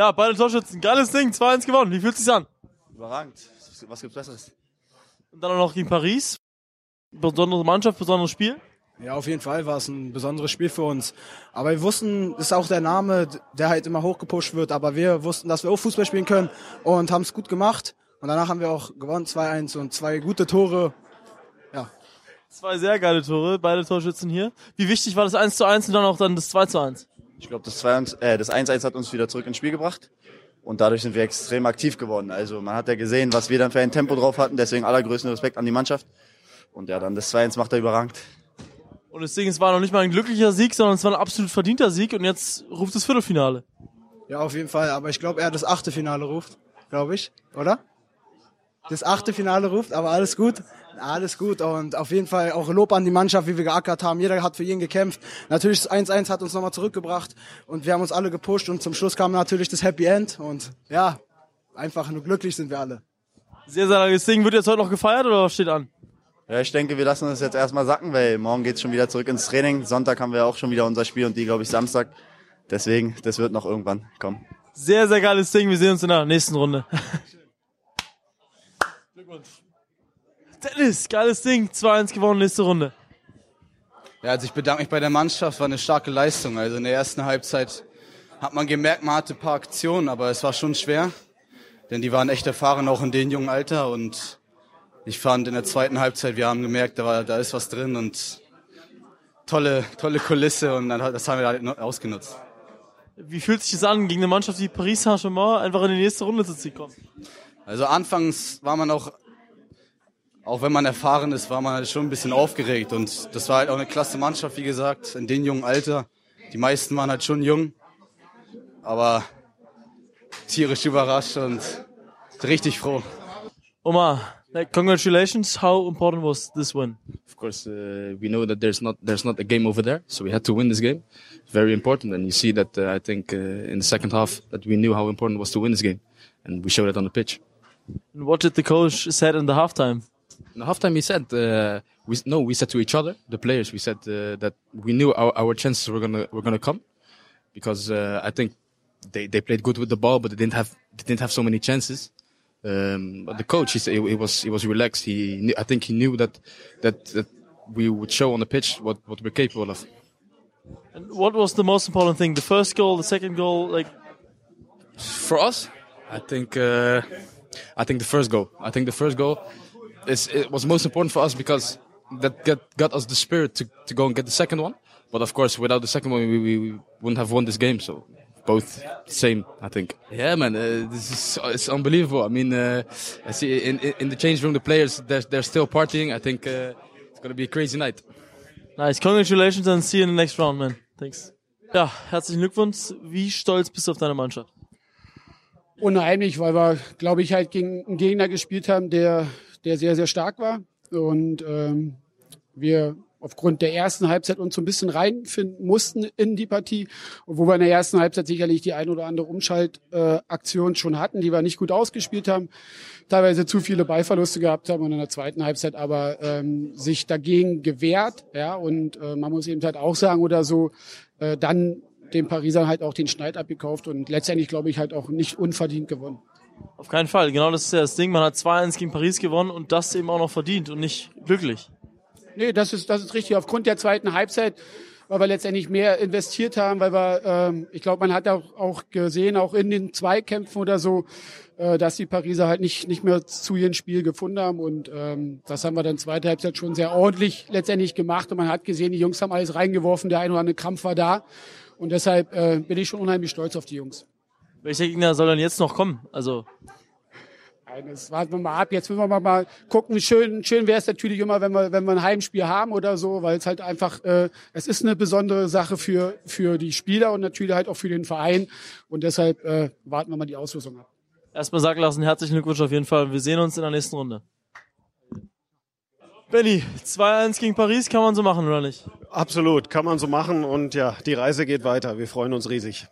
Ja, beide Torschützen. Geiles Ding. 2-1 gewonnen. Wie fühlt sich's an? Überragend. Was gibt's Besseres? Und dann auch noch gegen Paris. Besondere Mannschaft, besonderes Spiel. Ja, auf jeden Fall war es ein besonderes Spiel für uns. Aber wir wussten, ist auch der Name, der halt immer hochgepusht wird. Aber wir wussten, dass wir auch Fußball spielen können und haben es gut gemacht. Und danach haben wir auch gewonnen, 2-1 und zwei gute Tore. Ja. Zwei sehr geile Tore, beide Torschützen hier. Wie wichtig war das 1 zu 1 und dann auch dann das 2 zu 1? Ich glaube, das 2-1 äh, das 1-1 hat uns wieder zurück ins Spiel gebracht. Und dadurch sind wir extrem aktiv geworden. Also man hat ja gesehen, was wir dann für ein Tempo drauf hatten. Deswegen allergrößten Respekt an die Mannschaft. Und ja, dann das 2-1 macht er überragend. Und Ding, es war noch nicht mal ein glücklicher Sieg, sondern es war ein absolut verdienter Sieg und jetzt ruft das Viertelfinale. Ja, auf jeden Fall. Aber ich glaube, er das achte Finale ruft, glaube ich, oder? Das achte Finale ruft, aber alles gut. Alles gut und auf jeden Fall auch Lob an die Mannschaft, wie wir geackert haben. Jeder hat für jeden gekämpft. Natürlich das 1-1 hat uns nochmal zurückgebracht und wir haben uns alle gepusht und zum Schluss kam natürlich das Happy End und ja, einfach nur glücklich sind wir alle. Sehr, sehr langes Ding. Wird jetzt heute noch gefeiert oder was steht an? Ja, ich denke, wir lassen uns jetzt erstmal sacken, weil morgen geht's schon wieder zurück ins Training. Sonntag haben wir auch schon wieder unser Spiel und die, glaube ich, Samstag. Deswegen, das wird noch irgendwann kommen. Sehr, sehr geiles Ding. Wir sehen uns in der nächsten Runde. Glückwunsch. Dennis, geiles Ding. 2-1 gewonnen, nächste Runde. Ja, also ich bedanke mich bei der Mannschaft, war eine starke Leistung. Also in der ersten Halbzeit hat man gemerkt, man hatte ein paar Aktionen, aber es war schon schwer. Denn die waren echt erfahren, auch in dem jungen Alter und ich fand in der zweiten Halbzeit, wir haben gemerkt, da, war, da ist was drin und tolle, tolle Kulisse und dann, das haben wir halt ausgenutzt. Wie fühlt sich das an, gegen eine Mannschaft wie Paris Saint-Germain einfach in die nächste Runde zu kommen? Also anfangs war man auch, auch wenn man erfahren ist, war man halt schon ein bisschen aufgeregt und das war halt auch eine klasse Mannschaft, wie gesagt, in dem jungen Alter. Die meisten waren halt schon jung, aber tierisch überrascht und richtig froh. Omar, Like, congratulations. How important was this win? Of course, uh, we know that there's not there's not a game over there, so we had to win this game. Very important, and you see that uh, I think uh, in the second half that we knew how important it was to win this game, and we showed it on the pitch. And what did the coach said in the halftime? In the halftime, he said, uh, "We no, we said to each other, the players, we said uh, that we knew our, our chances were gonna were gonna come, because uh, I think they they played good with the ball, but they didn't have they didn't have so many chances." Um, but the coach, he, said, he, was he was relaxed. He, knew, I think he knew that that that we would show on the pitch what what we're capable of. And what was the most important thing? The first goal, the second goal, like for us, I think uh, I think the first goal. I think the first goal is it was most important for us because that got got us the spirit to to go and get the second one. But of course, without the second one, we, we, we wouldn't have won this game. So both same, I think. Yeah, man, uh, this is it's unbelievable. I mean, uh, I see in in the change room the players they're they're still partying. I think uh, it's gonna be a crazy night. Nice, congratulations and see you in the next round, man. Thanks. Ja, herzlichen Glückwunsch. Wie stolz bist du auf deine Mannschaft? Unheimlich, weil wir, glaube ich, halt gegen einen Gegner gespielt haben, der der sehr sehr stark war und ähm, wir aufgrund der ersten Halbzeit uns so ein bisschen reinfinden mussten in die Partie. Und wo wir in der ersten Halbzeit sicherlich die ein oder andere Umschaltaktion schon hatten, die wir nicht gut ausgespielt haben, teilweise zu viele Ballverluste gehabt haben und in der zweiten Halbzeit aber ähm, sich dagegen gewehrt. Ja, und äh, man muss eben halt auch sagen oder so, äh, dann dem Pariser halt auch den Schneid abgekauft und letztendlich, glaube ich, halt auch nicht unverdient gewonnen. Auf keinen Fall. Genau das ist ja das Ding. Man hat 2-1 gegen Paris gewonnen und das eben auch noch verdient und nicht glücklich. Nee, das ist, das ist richtig. Aufgrund der zweiten Halbzeit, weil wir letztendlich mehr investiert haben, weil wir, ähm, ich glaube, man hat auch, auch gesehen, auch in den Zweikämpfen oder so, äh, dass die Pariser halt nicht, nicht mehr zu ihrem Spiel gefunden haben. Und ähm, das haben wir dann zweite Halbzeit schon sehr ordentlich letztendlich gemacht. Und man hat gesehen, die Jungs haben alles reingeworfen, der ein oder andere Krampf war da. Und deshalb äh, bin ich schon unheimlich stolz auf die Jungs. Welcher Gegner soll denn jetzt noch kommen? Also das warten wir mal ab. Jetzt müssen wir mal gucken. Schön, schön wäre es natürlich immer, wenn wir, wenn wir ein Heimspiel haben oder so, weil es halt einfach, äh, es ist eine besondere Sache für, für die Spieler und natürlich halt auch für den Verein. Und deshalb äh, warten wir mal die Auslosung ab. Erstmal sagen lassen, herzlichen Glückwunsch auf jeden Fall. Wir sehen uns in der nächsten Runde. Benny, 2-1 gegen Paris kann man so machen, oder nicht? Absolut, kann man so machen und ja, die Reise geht weiter. Wir freuen uns riesig.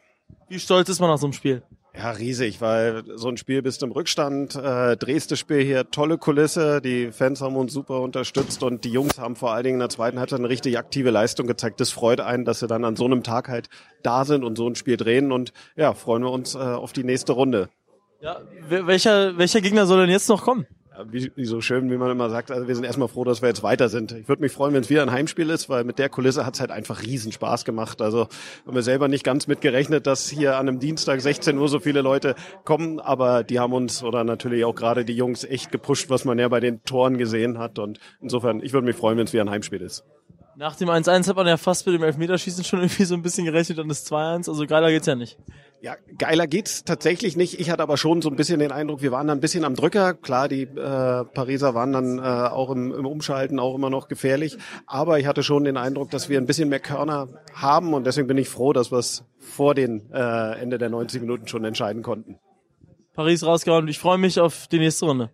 Wie stolz ist man nach so einem Spiel? Ja, riesig, weil so ein Spiel bist im Rückstand, äh, drehst das Spiel hier, tolle Kulisse, die Fans haben uns super unterstützt und die Jungs haben vor allen Dingen in der zweiten Halbzeit eine richtig aktive Leistung gezeigt. Das freut einen, dass sie dann an so einem Tag halt da sind und so ein Spiel drehen und ja, freuen wir uns äh, auf die nächste Runde. Ja, welcher, welcher Gegner soll denn jetzt noch kommen? Wie, wie so schön, wie man immer sagt, also wir sind erstmal froh, dass wir jetzt weiter sind. Ich würde mich freuen, wenn es wieder ein Heimspiel ist, weil mit der Kulisse hat es halt einfach riesen Spaß gemacht. Also haben wir selber nicht ganz mitgerechnet, dass hier an einem Dienstag 16 Uhr so viele Leute kommen, aber die haben uns oder natürlich auch gerade die Jungs echt gepusht, was man ja bei den Toren gesehen hat. Und insofern, ich würde mich freuen, wenn es wieder ein Heimspiel ist. Nach dem 1-1 hat man ja fast mit dem Elfmeterschießen schon irgendwie so ein bisschen gerechnet und das 2-1, also geiler geht's ja nicht. Ja, geiler geht's tatsächlich nicht. Ich hatte aber schon so ein bisschen den Eindruck, wir waren da ein bisschen am Drücker. Klar, die äh, Pariser waren dann äh, auch im, im Umschalten auch immer noch gefährlich. Aber ich hatte schon den Eindruck, dass wir ein bisschen mehr Körner haben und deswegen bin ich froh, dass wir es vor den äh, Ende der 90 Minuten schon entscheiden konnten. Paris rausgehauen. Ich freue mich auf die nächste Runde.